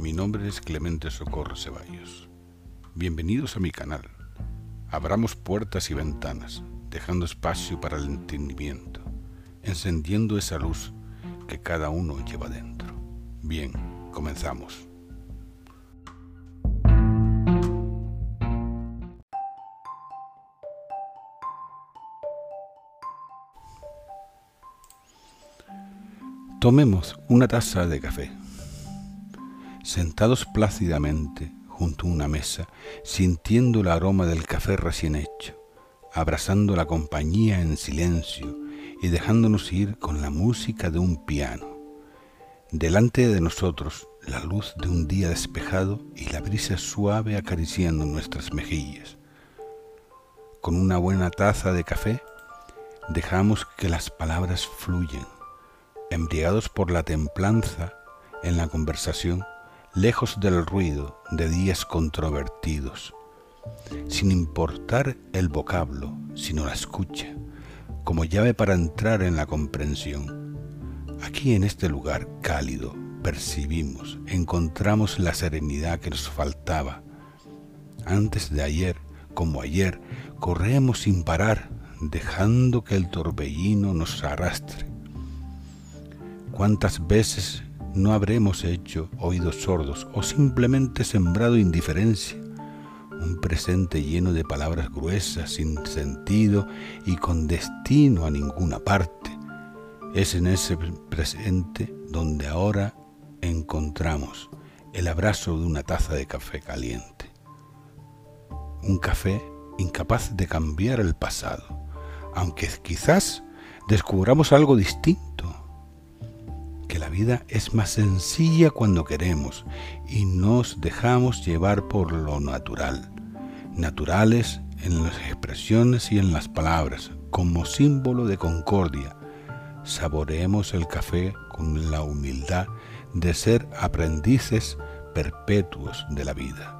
mi nombre es Clemente Socorro Ceballos. Bienvenidos a mi canal. Abramos puertas y ventanas, dejando espacio para el entendimiento, encendiendo esa luz que cada uno lleva dentro. Bien, comenzamos. Tomemos una taza de café. Sentados plácidamente junto a una mesa, sintiendo el aroma del café recién hecho, abrazando la compañía en silencio y dejándonos ir con la música de un piano. Delante de nosotros la luz de un día despejado y la brisa suave acariciando nuestras mejillas. Con una buena taza de café, dejamos que las palabras fluyen embriagados por la templanza en la conversación, lejos del ruido de días controvertidos, sin importar el vocablo, sino la escucha, como llave para entrar en la comprensión. Aquí en este lugar cálido percibimos, encontramos la serenidad que nos faltaba. Antes de ayer, como ayer, corremos sin parar, dejando que el torbellino nos arrastre ¿Cuántas veces no habremos hecho oídos sordos o simplemente sembrado indiferencia? Un presente lleno de palabras gruesas, sin sentido y con destino a ninguna parte. Es en ese presente donde ahora encontramos el abrazo de una taza de café caliente. Un café incapaz de cambiar el pasado, aunque quizás descubramos algo distinto la vida es más sencilla cuando queremos y nos dejamos llevar por lo natural, naturales en las expresiones y en las palabras, como símbolo de concordia. Saboreemos el café con la humildad de ser aprendices perpetuos de la vida.